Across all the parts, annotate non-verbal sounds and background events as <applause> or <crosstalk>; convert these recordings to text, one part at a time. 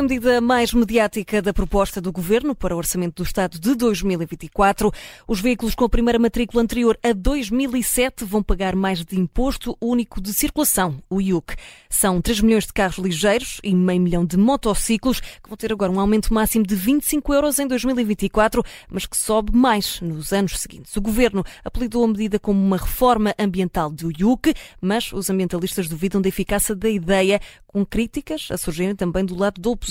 a medida mais mediática da proposta do Governo para o Orçamento do Estado de 2024. Os veículos com a primeira matrícula anterior a 2007 vão pagar mais de imposto único de circulação, o IUC. São 3 milhões de carros ligeiros e meio milhão de motociclos que vão ter agora um aumento máximo de 25 euros em 2024, mas que sobe mais nos anos seguintes. O Governo apelidou a medida como uma reforma ambiental do IUC, mas os ambientalistas duvidam da eficácia da ideia, com críticas a surgirem também do lado da oposição.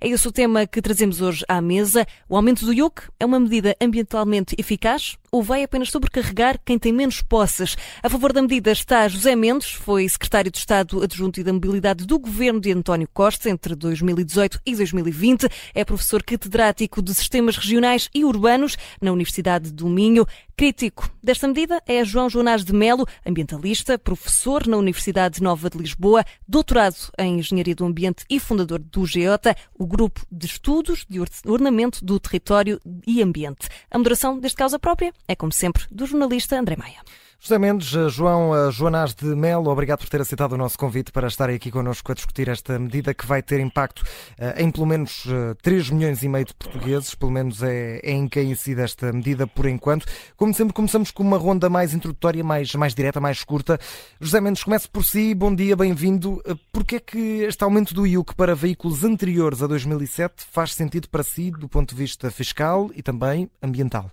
É esse o tema que trazemos hoje à mesa. O aumento do IUC é uma medida ambientalmente eficaz ou vai apenas sobrecarregar quem tem menos posses? A favor da medida está José Mendes, foi secretário de Estado adjunto e da Mobilidade do governo de António Costa entre 2018 e 2020. É professor catedrático de Sistemas Regionais e Urbanos na Universidade do Minho. Crítico desta medida é João Jonas de Melo, ambientalista, professor na Universidade Nova de Lisboa, doutorado em Engenharia do Ambiente e fundador do GEOTA, o Grupo de Estudos de Ornamento do Território e Ambiente. A moderação deste causa própria é, como sempre, do jornalista André Maia. José Mendes, eh, João eh, Joanás de Melo, obrigado por ter aceitado o nosso convite para estarem aqui connosco a discutir esta medida que vai ter impacto eh, em pelo menos 3 milhões e meio de portugueses, pelo menos é, é em quem incide esta medida por enquanto. Como sempre, começamos com uma ronda mais introdutória, mais, mais direta, mais curta. José Mendes, comece por si, bom dia, bem-vindo. Porquê é que este aumento do IUC para veículos anteriores a 2007 faz sentido para si do ponto de vista fiscal e também ambiental?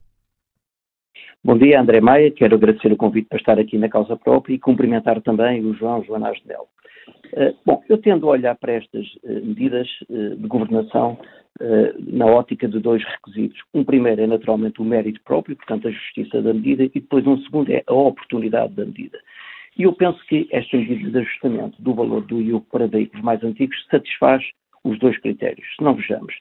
Bom dia, André Maia. Quero agradecer o convite para estar aqui na causa própria e cumprimentar também o João Joanás de Melo. Uh, bom, eu tendo a olhar para estas uh, medidas uh, de governação na ótica de dois requisitos. Um primeiro é naturalmente o mérito próprio, portanto a justiça da medida, e depois um segundo é a oportunidade da medida. E eu penso que esta medida de ajustamento do valor do IUC para veículos mais antigos satisfaz os dois critérios. Se não vejamos,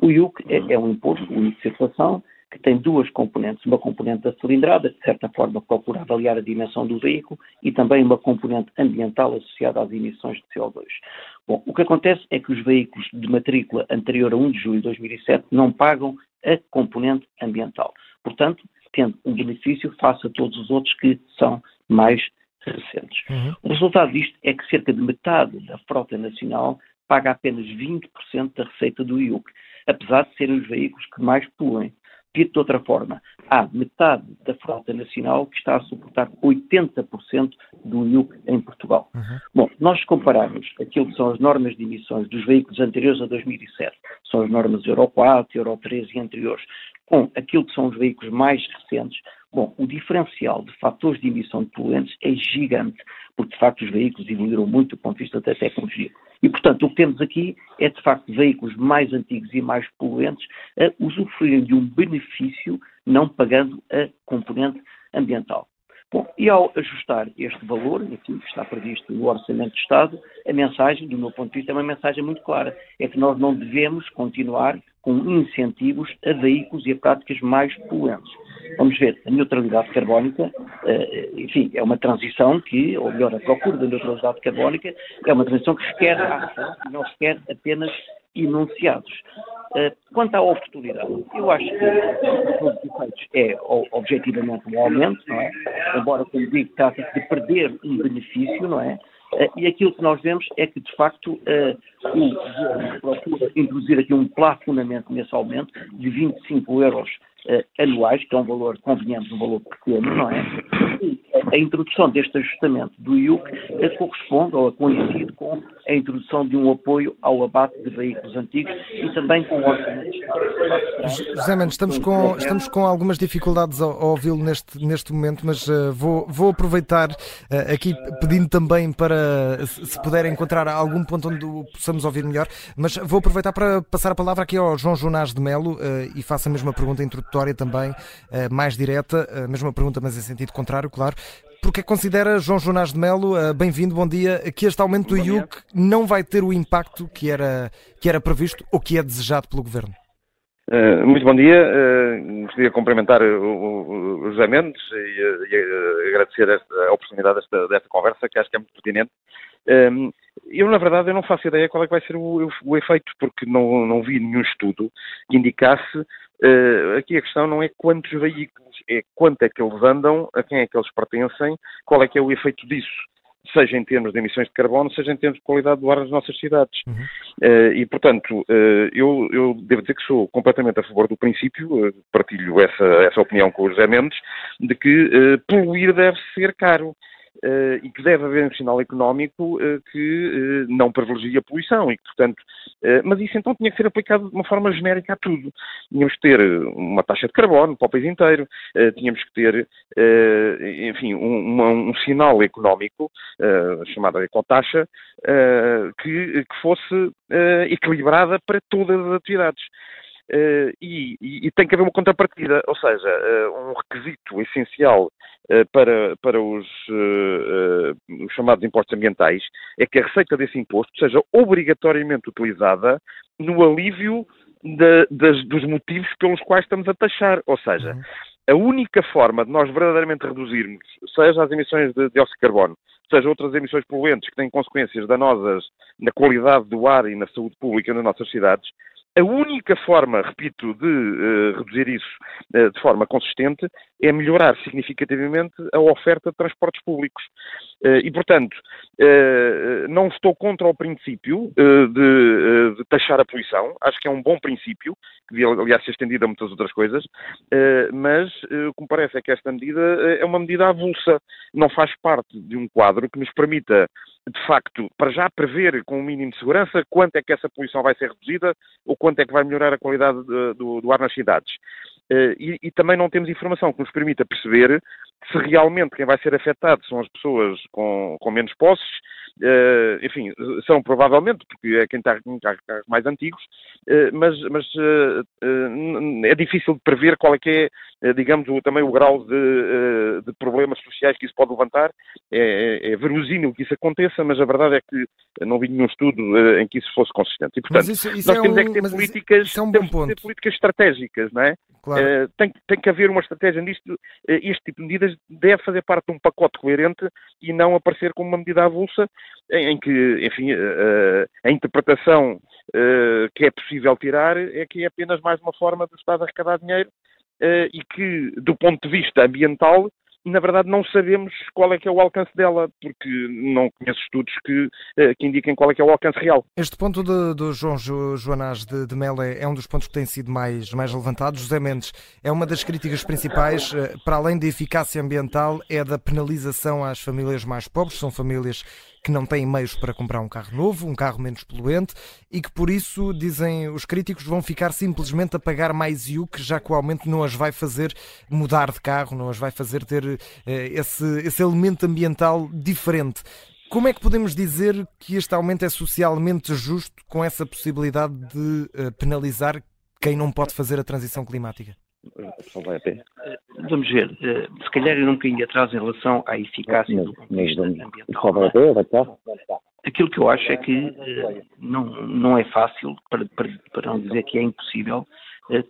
o IUC é, é um imposto, o IUC de circulação, que tem duas componentes, uma componente da cilindrada, que de certa forma procura avaliar a dimensão do veículo, e também uma componente ambiental associada às emissões de CO2. Bom, o que acontece é que os veículos de matrícula anterior a 1 de julho de 2007 não pagam a componente ambiental. Portanto, tendo um benefício face a todos os outros que são mais recentes. Uhum. O resultado disto é que cerca de metade da frota nacional paga apenas 20% da receita do IUC, apesar de serem os veículos que mais poluem. Dito de outra forma, há metade da frota nacional que está a suportar 80% do IUC em Portugal. Uhum. Bom, nós compararmos aquilo que são as normas de emissões dos veículos anteriores a 2007, são as normas Euro 4, Euro 3 e anteriores, com aquilo que são os veículos mais recentes, bom, o diferencial de fatores de emissão de poluentes é gigante, porque de facto os veículos evoluíram muito do ponto de vista da tecnologia. E, portanto, o que temos aqui é, de facto, veículos mais antigos e mais poluentes a usufruírem de um benefício não pagando a componente ambiental. Bom, e ao ajustar este valor, enfim, que está previsto no Orçamento de Estado, a mensagem, do meu ponto de vista, é uma mensagem muito clara. É que nós não devemos continuar com incentivos a veículos e a práticas mais poluentes. Vamos ver, a neutralidade carbónica, eh, enfim, é uma transição que, ou melhor, a procura da neutralidade carbónica, é uma transição que requer ação não requer apenas enunciados. Eh, quanto à oportunidade, eu acho que os efeitos é objetivamente um aumento, não é? Embora, como digo, trata-se de perder um benefício, não é? Eh, e aquilo que nós vemos é que, de facto, o governo procura introduzir aqui um plafonamento nesse aumento de 25 euros anuais, que é um valor, convenhamos, um valor pequeno, não é? E a introdução deste ajustamento do IUC corresponde ou coincide com a introdução de um apoio ao abate de veículos antigos e também com o orçamento. José Mendes, estamos com, estamos com algumas dificuldades a, a ouvi-lo neste, neste momento, mas uh, vou, vou aproveitar uh, aqui pedindo também para, se puder encontrar algum ponto onde o possamos ouvir melhor, mas vou aproveitar para passar a palavra aqui ao João Jonas de Melo uh, e faço a mesma pergunta introdutória também, mais direta, a mesma pergunta, mas em sentido contrário, claro porque considera, João Jonas de Melo, bem-vindo, bom dia, que este aumento do IUC não vai ter o impacto que era, que era previsto ou que é desejado pelo Governo? Uh, muito bom dia. Uh, gostaria de cumprimentar o, o José Mendes e, e agradecer esta, a oportunidade desta, desta, conversa, que acho que é muito pertinente. eu, na verdade, eu não faço ideia qual é que vai ser o, o efeito, porque não, não vi nenhum estudo que indicasse. Aqui a questão não é quantos veículos, é quanto é que eles andam, a quem é que eles pertencem, qual é que é o efeito disso. seja em termos de emissões de carbono, seja em termos de qualidade do ar nas nossas cidades. Uhum. Uh, e, portanto, uh, eu, eu, devo dizer que sou completamente a favor do princípio, uh, partilho essa, essa opinião com o José Mendes, de que poluir deve ser caro. Uh, e que deve haver um sinal económico uh, que uh, não privilegie a poluição e que, portanto, mas isso então tinha que ser aplicado de uma forma genérica a tudo. Tínhamos que ter uma taxa de carbono para o país inteiro, tínhamos que ter, enfim, um, um, sinal económico, chamado ecotaxa, que, que fosse equilibrada para todas as atividades. Uh, e, e, tem que haver uma contrapartida, ou seja, uh, um requisito essencial uh, para, para os, os, chamados impostos ambientais é que a receita desse imposto seja obrigatoriamente utilizada no alívio de, das, dos motivos pelos quais estamos a taxar, ou seja, uhum. a única forma de nós verdadeiramente reduzirmos, seja as emissões de dióxido de carbono, seja outras emissões poluentes que têm consequências danosas na qualidade do ar e na saúde pública nas nossas cidades, a única forma, repito, de uh, reduzir isso uh, de forma consistente é melhorar significativamente a oferta de transportes públicos. Uh, e, portanto, não estou contra o princípio de, de, taxar a poluição. Acho que é um bom princípio, que devia, aliás, ser estendido a muitas outras coisas, mas o que me parece é que esta medida é uma medida avulsa. Não faz parte de um quadro que nos permita de facto, para já prever com o um mínimo de segurança quanto é que essa poluição vai ser reduzida ou quanto é que vai melhorar a qualidade de, do, do, ar nas cidades. Uh, e, e, também não temos informação que nos permita perceber se realmente quem vai ser afetado são as pessoas com, com menos posses, uh, enfim, são provavelmente, porque é quem está com carros mais antigos, uh, mas, mas é difícil de prever qual é que é, digamos, o, também o grau de, de, problemas sociais que isso pode levantar. É, é, é verosímil que isso aconteça, mas a verdade é que não vi nenhum estudo em que isso fosse consistente. E, portanto, isso, isso nós temos é, um, é que ter políticas, isso é um bom ponto. Ter políticas estratégicas, não é? Claro. Uh, tem, tem, que haver uma estratégia nisto. Uh, este tipo de medidas deve fazer parte de um pacote coerente e não aparecer como uma medida avulsa em, em que, enfim, uh, a interpretação que é possível tirar é que é apenas mais uma forma do Estado arrecadar dinheiro e que, do ponto de vista ambiental, na verdade não sabemos qual é que é o alcance dela, porque não conheço estudos que, eh, que indiquem qual é que é o alcance real. Este ponto do, do João Joanás de, de é, é, um dos pontos que tem sido mais, mais levantados. José Mendes, é uma das críticas principais, eh, para além da eficácia ambiental, é da penalização às famílias mais pobres, são famílias que não têm meios para comprar um carro novo, um carro menos poluente e que por isso, dizem os críticos, vão ficar simplesmente a pagar mais IUC, já que o aumento não as vai fazer mudar de carro, não as vai fazer ter eh, esse, esse elemento ambiental diferente. Como é que podemos dizer que este aumento é socialmente justo com essa possibilidade de uh, penalizar quem não pode fazer a transição climática? Eh, vamos ver, eh, se calhar ir um bocadinho atrás em relação à eficácia do ponto de vista ambiental. Aquilo que eu acho é que eh, não, não é fácil, para, para, para não dizer que é impossível,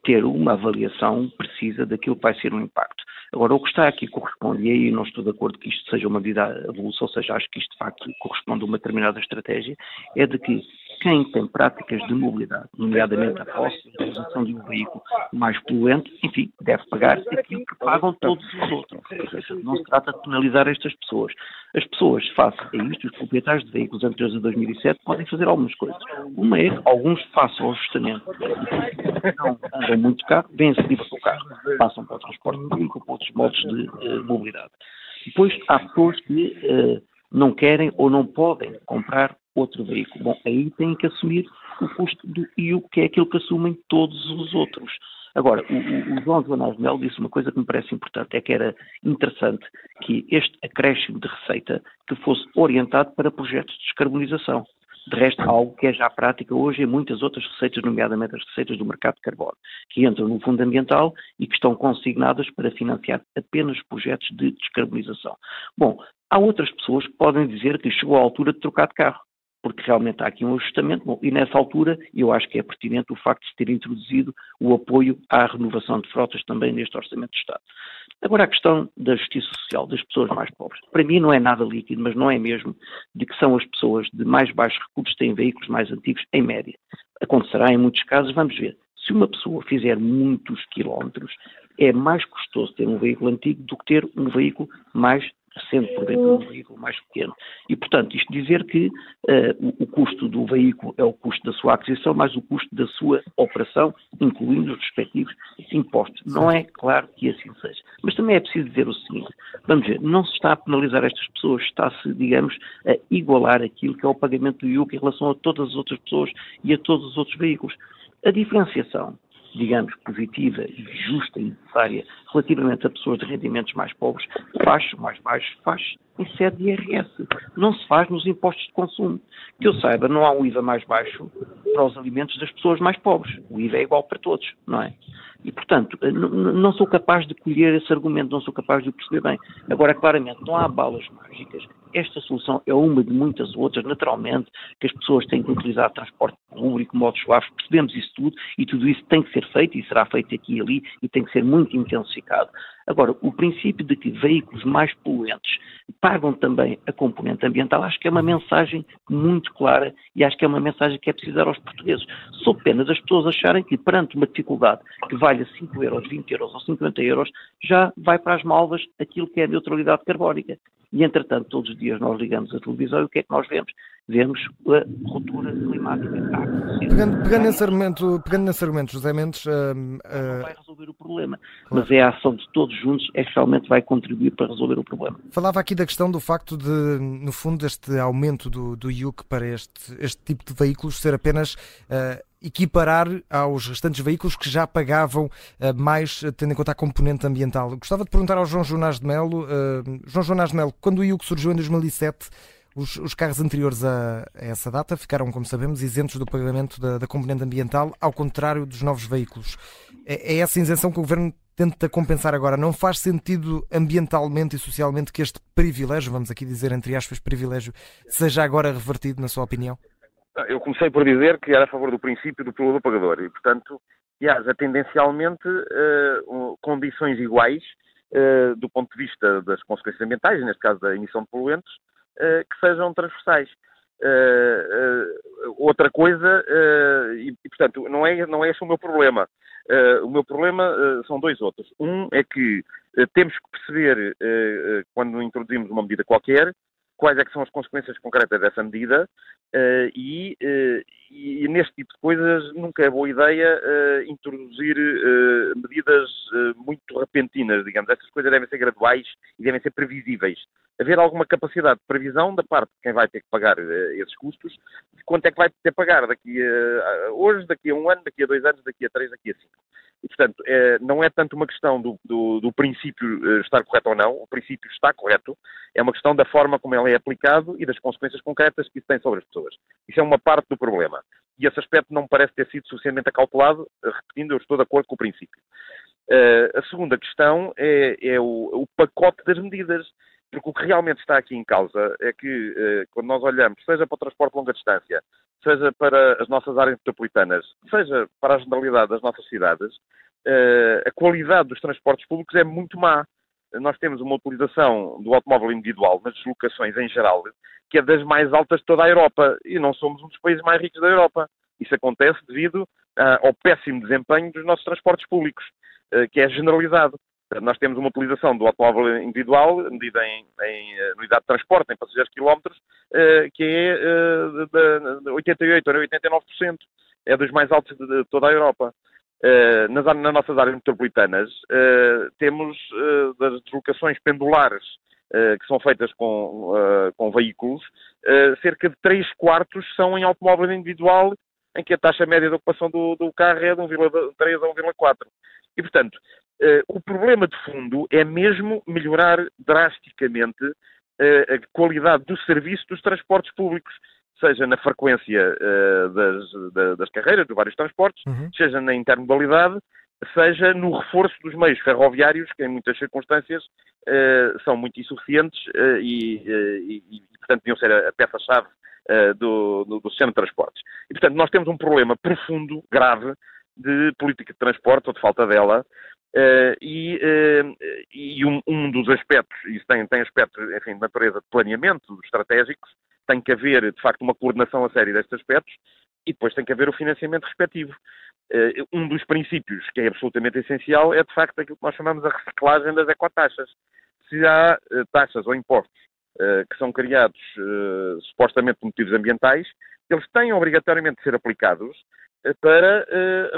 ter uma avaliação precisa daquilo que vai ser o impacto. Agora, o que está aqui corresponde, e aí não estou de acordo que isto seja uma medida avulsa, ou seja, acho que isto de facto corresponde a uma determinada estratégia, é de que quem tem práticas de mobilidade, nomeadamente a posse a utilização de um veículo mais poluente, enfim, deve pagar aquilo que pagam todos os outros. Não se trata de penalizar estas pessoas. As pessoas, face a isto, os proprietários de veículos anteriores a 2007 podem fazer algumas coisas. Uma é, alguns façam o ajustamento não andam muito carro, vêm-se livre do carro, passam para o transporte público, para outros modos de uh, mobilidade. Depois, há pessoas que uh, não querem ou não podem comprar outro veículo. Bom, aí têm que assumir o custo do IU, que é aquilo que assumem todos os outros. Agora, o, o João Joanás Melo disse uma coisa que me parece importante, é que era interessante que este acréscimo de receita que fosse orientado para projetos de descarbonização. De resto, algo que é já prática hoje em muitas outras receitas, nomeadamente as receitas do mercado de carbono, que entram no fundo ambiental e que estão consignadas para financiar apenas projetos de descarbonização. Bom, há outras pessoas que podem dizer que chegou a altura de trocar de carro porque realmente há aqui um ajustamento, e nessa altura eu acho que é pertinente o facto de ter introduzido o apoio à renovação de frotas também neste Orçamento de Estado. Agora, a questão da justiça social das pessoas mais pobres. Para mim não é nada líquido, mas não é mesmo, de que são as pessoas de mais baixos recursos que têm veículos mais antigos, em média. Acontecerá em muitos casos, vamos ver. Se uma pessoa fizer muitos quilómetros, é mais custoso ter um veículo antigo do que ter um veículo mais sendo porventura um veículo mais pequeno. E, portanto, isto dizer que uh, o, o, custo do veículo é o custo da sua aquisição, mais o custo da sua operação, incluindo os respectivos impostos. Não é claro que assim seja. Mas também é preciso dizer o seguinte: vamos ver, não se está a penalizar estas pessoas, está-se, digamos, a igualar aquilo que é o pagamento do IUC em relação a todas as outras pessoas e a todos os outros veículos. A diferenciação digamos, positiva e justa e necessária relativamente a pessoas de rendimentos mais pobres, faz, mais baixos, faz em sede de IRS. Não se faz nos impostos de consumo. Que eu saiba, não há um IVA mais baixo para os alimentos das pessoas mais pobres. O IVA é igual para todos, não é? E, portanto, não sou capaz de colher esse argumento, não sou capaz de o perceber bem. Agora, claramente, não há balas mágicas. Esta solução é uma de muitas outras, naturalmente, que as pessoas têm que utilizar transporte público, modos suaves, percebemos isso tudo e tudo isso tem que ser feito e será feito aqui e ali e tem que ser muito intensificado. Agora, o princípio de que veículos mais poluentes pagam também a componente ambiental, acho que é uma mensagem muito clara e acho que é uma mensagem que é preciso dar aos portugueses. Sou pena das pessoas acharem que perante uma dificuldade que valha 5 euros, 20 euros ou 50 euros, já vai para as malvas aquilo que é a neutralidade carbónica. E, entretanto, todos os dias nós ligamos a televisão e o que é que nós vemos? Vemos a ruptura climática. Pegando, pegando, nesse argumento, pegando nesse argumento, José Mendes... Uh, uh... Não vai resolver o problema, claro. mas é a ação de todos juntos é que realmente vai contribuir para resolver o problema. Falava aqui da questão do facto de, no fundo, este aumento do, do IUC para este, este tipo de veículos ser apenas... Uh, equiparar aos restantes veículos que já pagavam uh, mais, tendo em conta a componente ambiental. Gostava de perguntar ao João Jonas de Melo, uh, João Jonas de Melo, quando o IUC surgiu em 2007, os, os carros anteriores a, a, essa data ficaram, como sabemos, isentos do pagamento da, da componente ambiental, ao contrário dos novos veículos. É, é essa isenção que o Governo tenta compensar agora. Não faz sentido ambientalmente e socialmente que este privilégio, vamos aqui dizer entre aspas privilégio, seja agora revertido, na sua opinião? Eu comecei por dizer que era a favor do princípio do poluidor pagador e, portanto, que haja tendencialmente uh, condições iguais uh, do ponto de vista das consequências ambientais, neste caso da emissão de poluentes, uh, que sejam transversais. outra coisa, e, e, portanto, não é, não é esse o meu problema. o meu problema são dois outros. Um é que temos que perceber, quando introduzimos uma medida qualquer, quais é que são as consequências concretas dessa medida uh, e, uh, e, neste tipo de coisas nunca é boa ideia uh, introduzir medidas muito repentinas, digamos. Essas coisas devem ser graduais e devem ser previsíveis. Haver alguma capacidade de previsão da parte de quem vai ter que pagar esses custos, de quanto é que vai ter que pagar daqui a, hoje, daqui a um ano, daqui a dois anos, daqui a três, daqui a cinco. E, portanto, é, não é tanto uma questão do, do, do princípio estar correto ou não, o princípio está correto, é uma questão da forma como ele é aplicado e das consequências concretas que isso tem sobre as pessoas. Isso é uma parte do problema. E esse aspecto não me parece ter sido suficientemente acautelado, repetindo, eu estou de acordo com o princípio. Uh, a segunda questão é, é o, o, pacote das medidas, porque o que realmente está aqui em causa é que, uh, quando nós olhamos, seja para o transporte de longa distância, seja para as nossas áreas metropolitanas, seja para a generalidade das nossas cidades, uh, a qualidade dos transportes públicos é muito má nós temos uma utilização do automóvel individual nas deslocações em geral, que é das mais altas de toda a Europa, e não somos um dos países mais ricos da Europa. Isso acontece devido uh, ao péssimo desempenho dos nossos transportes públicos, uh, que é generalizado. Nós temos uma utilização do automóvel individual, medida em, em uh, unidade de transporte, em passageiros quilómetros, que é de 88% ou 89%. É dos mais altos de, de toda a Europa. Uh, nas, nas, nossas áreas metropolitanas, uh, temos uh, das deslocações pendulares que são feitas com, com veículos, cerca de 3 quartos são em automóvel individual, em que a taxa média de ocupação do, do carro é de 1,3 a 1,4. E, portanto, o problema de fundo é mesmo melhorar drasticamente a qualidade do serviço dos transportes públicos seja na frequência uh, das, das, carreiras, de vários transportes, uhum. seja na intermodalidade, seja no reforço dos meios ferroviários, que em muitas circunstâncias uh, são muito insuficientes uh, e, e, e, portanto, deviam ser a, a peça-chave do, do, do, sistema de transportes. E, portanto, nós temos um problema profundo, grave, de política de transporte, ou de falta dela, e, e um, um, dos aspectos, isso tem, tem aspectos, enfim, de natureza de planeamento estratégicos, tem que haver, de facto, uma coordenação a sério destes aspectos e depois tem que haver o financiamento respectivo. Uh, um dos princípios que é absolutamente essencial é, de facto, aquilo que nós chamamos a reciclagem das ecotaxas. se há taxas ou impostos que são criados supostamente por motivos ambientais, eles têm obrigatoriamente de ser aplicados para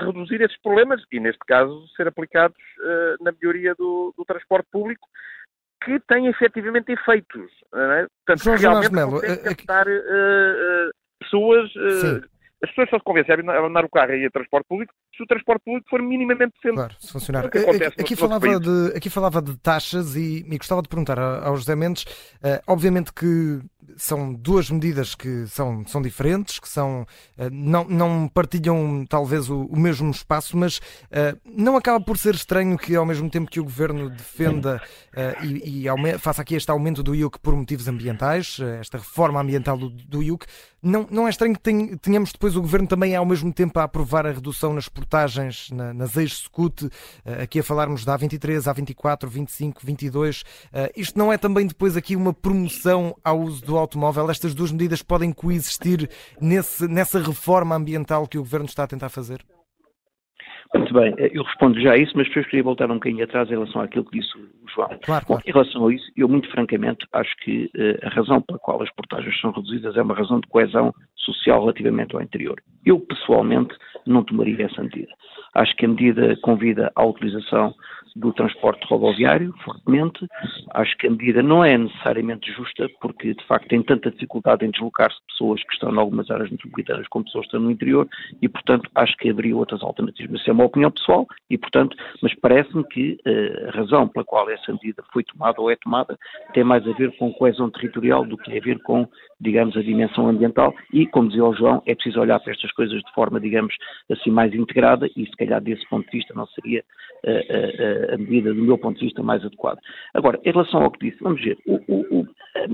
reduzir esses problemas e, neste caso, ser aplicados na melhoria do, do transporte público, que tem efetivamente efeitos. É? Portanto, João realmente Melo, captar uh, uh, pessoas. Uh, as pessoas só se convencem a abandonar o carro e a transporte público se o transporte público for minimamente decente. Claro, se funcionar. Aqui, aqui falava de, aqui falava de taxas e, e gostava de perguntar ao José Mendes, obviamente que são duas medidas que são, são diferentes, que são, uh, não, não partilham talvez o, o mesmo espaço, mas uh, não acaba por ser estranho que ao mesmo tempo que o Governo defenda e, e faça aqui este aumento do IUC por motivos ambientais, esta reforma ambiental do, do IUC, não, não é estranho que tenhamos depois o Governo também ao mesmo tempo a aprovar a redução nas portagens na, nas ex-SCUT, eh, aqui a falarmos da A23, A24, 25, 22. Isto não é também depois aqui uma promoção ao uso do automóvel? Estas duas medidas podem coexistir nesse, nessa reforma ambiental que o Governo está a tentar fazer? Muito bem, eh, eu respondo já a isso, mas depois queria voltar um bocadinho atrás em relação àquilo que disse o João. Claro, Bom, em relação a isso, eu muito francamente acho que uh, a razão pela qual as portagens são reduzidas é uma razão de coesão social relativamente ao interior. Eu, pessoalmente, não tomaria essa medida. Acho que a medida convida à utilização do transporte rodoviário, fortemente. Acho que a medida não é necessariamente justa, porque de facto tem tanta dificuldade em deslocar-se pessoas que estão em algumas áreas metropolitanas como pessoas que estão no interior e, portanto, acho que haveria outras alternativas. Isso é uma opinião pessoal e, portanto, mas parece-me que uh, a razão pela qual essa medida foi tomada ou é tomada tem mais a ver com coesão territorial do que a ver com, digamos, a dimensão ambiental e, como dizia o João, é preciso olhar para estas coisas de forma, digamos, assim mais integrada e, se calhar, desse ponto de vista não seria uh, uh, a medida, do meu ponto de vista, mais adequada. Agora, em relação ao que disse, vamos ver, o, o,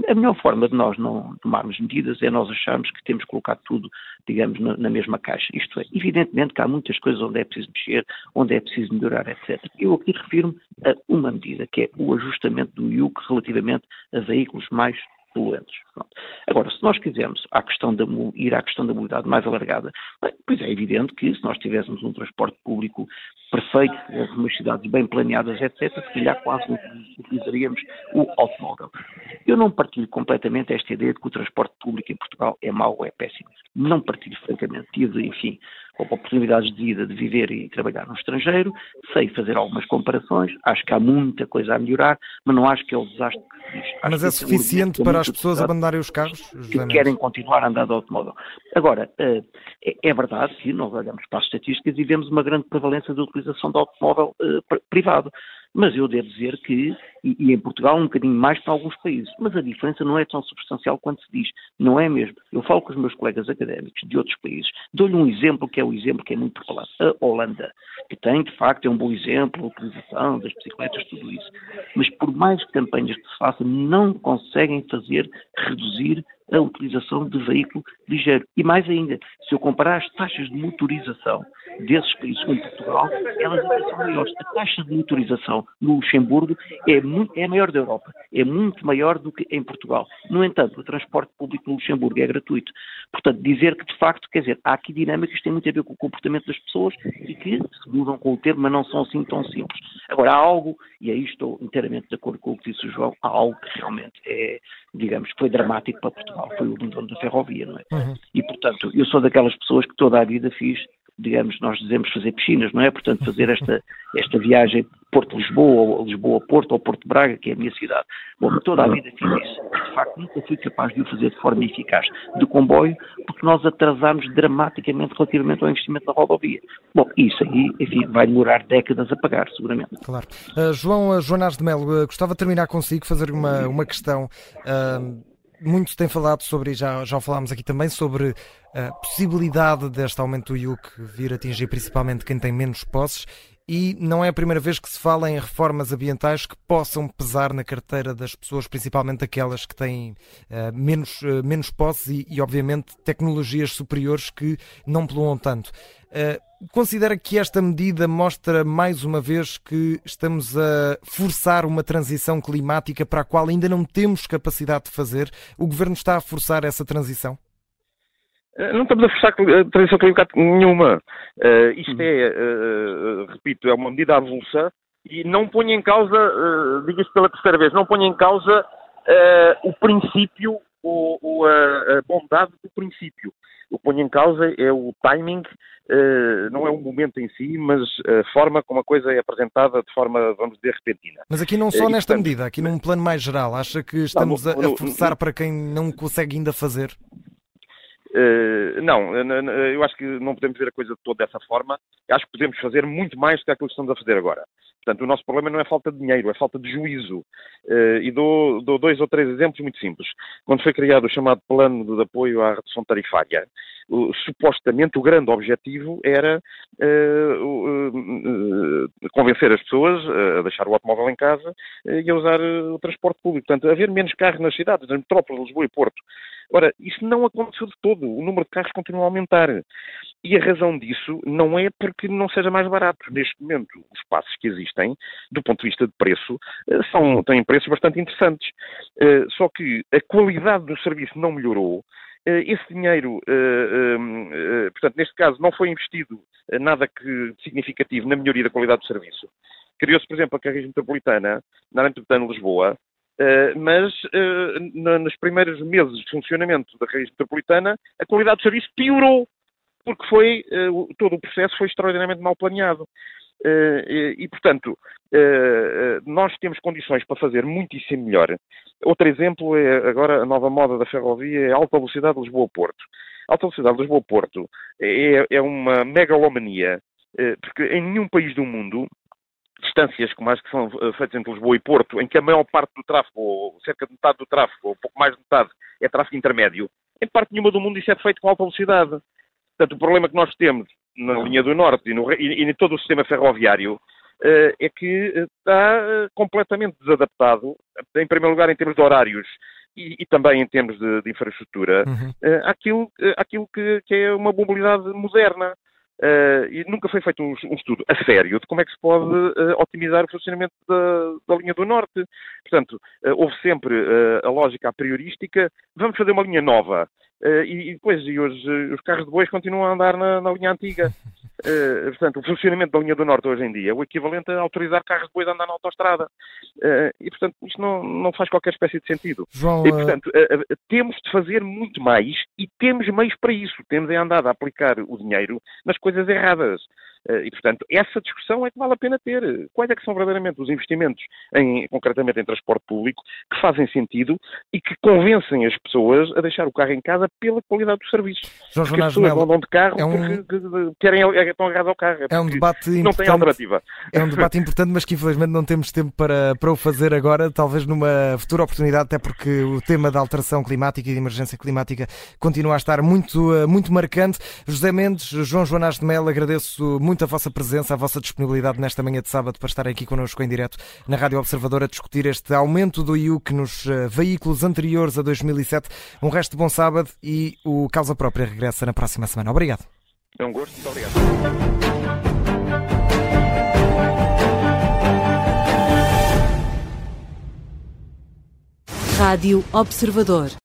a melhor forma de nós não tomarmos medidas é nós acharmos que temos que colocar tudo, digamos, na, na mesma caixa. Isto é, evidentemente que há muitas coisas onde é preciso mexer, onde é preciso melhorar, etc. Eu aqui refiro-me a uma medida, que é o ajustamento do IUC relativamente a veículos mais poluentes. Pronto. Agora, se nós quisermos à questão da, ir à questão da mobilidade mais alargada, pois é evidente que se nós tivéssemos um transporte público perfeito, umas cidades bem planeadas, etc., se calhar quase utilizaríamos o automóvel. Eu não partilho completamente esta ideia de que o transporte público em Portugal é mau ou é péssimo. Não partilho, francamente. Tive, enfim, oportunidades de vida de viver e trabalhar no estrangeiro, sei fazer algumas comparações, acho que há muita coisa a melhorar, mas não acho que é o desastre que se diz. Acho mas é suficiente para as pessoas abandonarem os carros? Que querem continuar a andar de automóvel. Agora, eh, é, é verdade que nós olhamos para as estatísticas e vemos uma grande prevalência da utilização do automóvel eh, privado. Mas eu devo dizer que, e, e, em Portugal um bocadinho mais que em alguns países, mas a diferença não é tão substancial quanto se diz. Não é mesmo. Eu falo com os meus colegas académicos de outros países, dou-lhe um exemplo que é o exemplo que é muito falado. A Holanda, que tem, de facto, é um bom exemplo, a utilização das bicicletas, tudo isso. Mas por mais campanhas que se façam, não conseguem fazer reduzir a utilização de veículo ligeiro. E mais ainda, se eu comparar as taxas de motorização desses países com Portugal, elas são maiores. A taxa de motorização no Luxemburgo é, muito, é a maior da Europa, é muito maior do que em Portugal. No entanto, o transporte público no Luxemburgo é gratuito. Portanto, dizer que de facto, quer dizer, há aqui dinâmicas que têm muito a ver com o comportamento das pessoas e que se mudam com o tempo, mas não são assim tão simples. Agora, há algo, e aí estou inteiramente de acordo com o que disse o João, há algo que realmente é, digamos, foi dramático para Portugal, foi o abandono da ferrovia, não é? Uhum. E, portanto, eu sou daquelas pessoas que toda a vida fiz digamos, nós dizemos fazer piscinas, não é? Portanto, fazer esta, <laughs> esta viagem Porto-Lisboa, ou Lisboa-Porto, ou Porto-Braga, que é a minha cidade. Bom, toda a vida fiz isso. De facto, nunca fui capaz de o fazer de forma eficaz de comboio, porque nós atrasámos dramaticamente relativamente ao investimento na rodovia. Bom, isso aí, enfim, vai demorar décadas a pagar, seguramente. Claro. Uh, João uh, Joanás de Melo, uh, gostava de terminar consigo, fazer uma, uma questão. Uh, muito se tem falado sobre, já, já falámos aqui também, sobre a possibilidade deste aumento do IUC vir atingir principalmente quem tem menos posses e não é a primeira vez que se fala em reformas ambientais que possam pesar na carteira das pessoas, principalmente aquelas que têm uh, menos, uh, menos posses e, e, obviamente, tecnologias superiores que não poluam tanto. Uh, Considera que esta medida mostra mais uma vez que estamos a forçar uma transição climática para a qual ainda não temos capacidade de fazer? O governo está a forçar essa transição? Eh, não estamos a forçar a transição climática nenhuma. Uh, isto é, uh, repito, é uma medida avulsa E não ponho em causa, uh, digo isto pela terceira vez, não ponho em causa o princípio, ou, ou a, a, bondade do princípio. O que ponho em causa é o timing, não é o momento em si, mas a forma como a coisa é apresentada de forma, vamos dizer, repentina. Mas aqui não só nesta portanto, medida, aqui num plano mais geral, acha que estamos não, no, a, a forçar para quem não consegue ainda fazer? Uh, não, eu acho que não podemos ver a coisa toda dessa forma. Acho que podemos fazer muito mais do que aquilo que estamos a fazer agora. Portanto, o nosso problema não é falta de dinheiro, é falta de juízo. Uh, e dou, dou, dois ou três exemplos muito simples. Quando foi criado o chamado Plano de Apoio à Redução Tarifária, supostamente o grande objetivo era convencer as pessoas a deixar o automóvel em casa e a usar o transporte público. Portanto, haver menos carros nas cidades, nas metrópoles, Lisboa e Porto. Ora, isso não aconteceu de todo. O número de carros continua a aumentar. E a razão disso não é porque não seja mais barato. Neste momento, os passos que existem, do ponto de vista de preço, eh, são, têm preços bastante interessantes. Eh, só que a qualidade do serviço não melhorou. Eh, esse dinheiro, portanto, neste caso, não foi investido nada que significativo na melhoria da qualidade do serviço. Criou-se, por exemplo, a carreira metropolitana, na área metropolitana de Lisboa, Uh, mas na, nos primeiros meses de funcionamento da rede metropolitana, a qualidade do serviço piorou, porque foi, uh, todo o processo foi extraordinariamente mal planeado. E, portanto, nós temos condições para fazer muitíssimo melhor. Outro exemplo é agora a nova moda da ferrovia, é a alta velocidade de Lisboa-Porto. A alta velocidade de Lisboa-Porto é, é uma megalomania, porque em nenhum país do mundo distâncias como as que são eh, feitas entre Lisboa e Porto, em que a maior parte do tráfego, ou cerca de metade do tráfego, ou pouco mais de metade, é tráfego intermédio, em parte nenhuma do mundo isso é feito com alta velocidade. Portanto, o problema que nós temos na linha do Norte e, no, e, e em todo o sistema ferroviário uh, é que eh, está completamente desadaptado, em primeiro lugar em termos de horários e, e também em termos de, de infraestrutura, uhum. uh, àquilo, àquilo que, que, é uma mobilidade moderna. Uh, e nunca foi feito um, um, estudo a sério de como é que se pode uh, otimizar o funcionamento da, da, linha do Norte. Portanto, uh, houve sempre a lógica a priorística, vamos fazer uma linha nova. E, e depois e hoje, os carros de bois continuam a andar na, na linha antiga. Uh, <laughs> portanto, o funcionamento da linha do Norte hoje em dia é o equivalente a autorizar carros depois a andar na autostrada. Uh, e, portanto, isto não, não faz qualquer espécie de sentido. João, e, portanto, uh, temos de fazer muito mais e temos meios para isso. Temos é andado a aplicar o dinheiro nas coisas erradas. Eh, e, portanto, essa discussão é que vale a pena ter. Quais é que são verdadeiramente os investimentos, em, concretamente em transporte público, que fazem sentido e que convencem as pessoas a deixar o carro em casa pela qualidade do serviço. João porque as pessoas Melo, andam de carro é um... porque querem, é, estão agarrados ao carro. É, é um debate não tem alternativa. É um debate importante, mas que infelizmente não temos tempo para, para o fazer agora, talvez numa futura oportunidade, até porque o tema da alteração climática e de emergência climática continua a estar muito, eh, muito marcante. José Mendes, João Joanás de Melo, agradeço muito muito a vossa presença, a vossa disponibilidade nesta manhã de sábado para estar aqui connosco em direto na Rádio Observador a discutir este aumento do IUC nos eh, veículos anteriores a 2007. Um resto de bom sábado e o Causa Própria regressa na próxima semana. Obrigado. É um gosto, muito obrigado. Rádio Observador.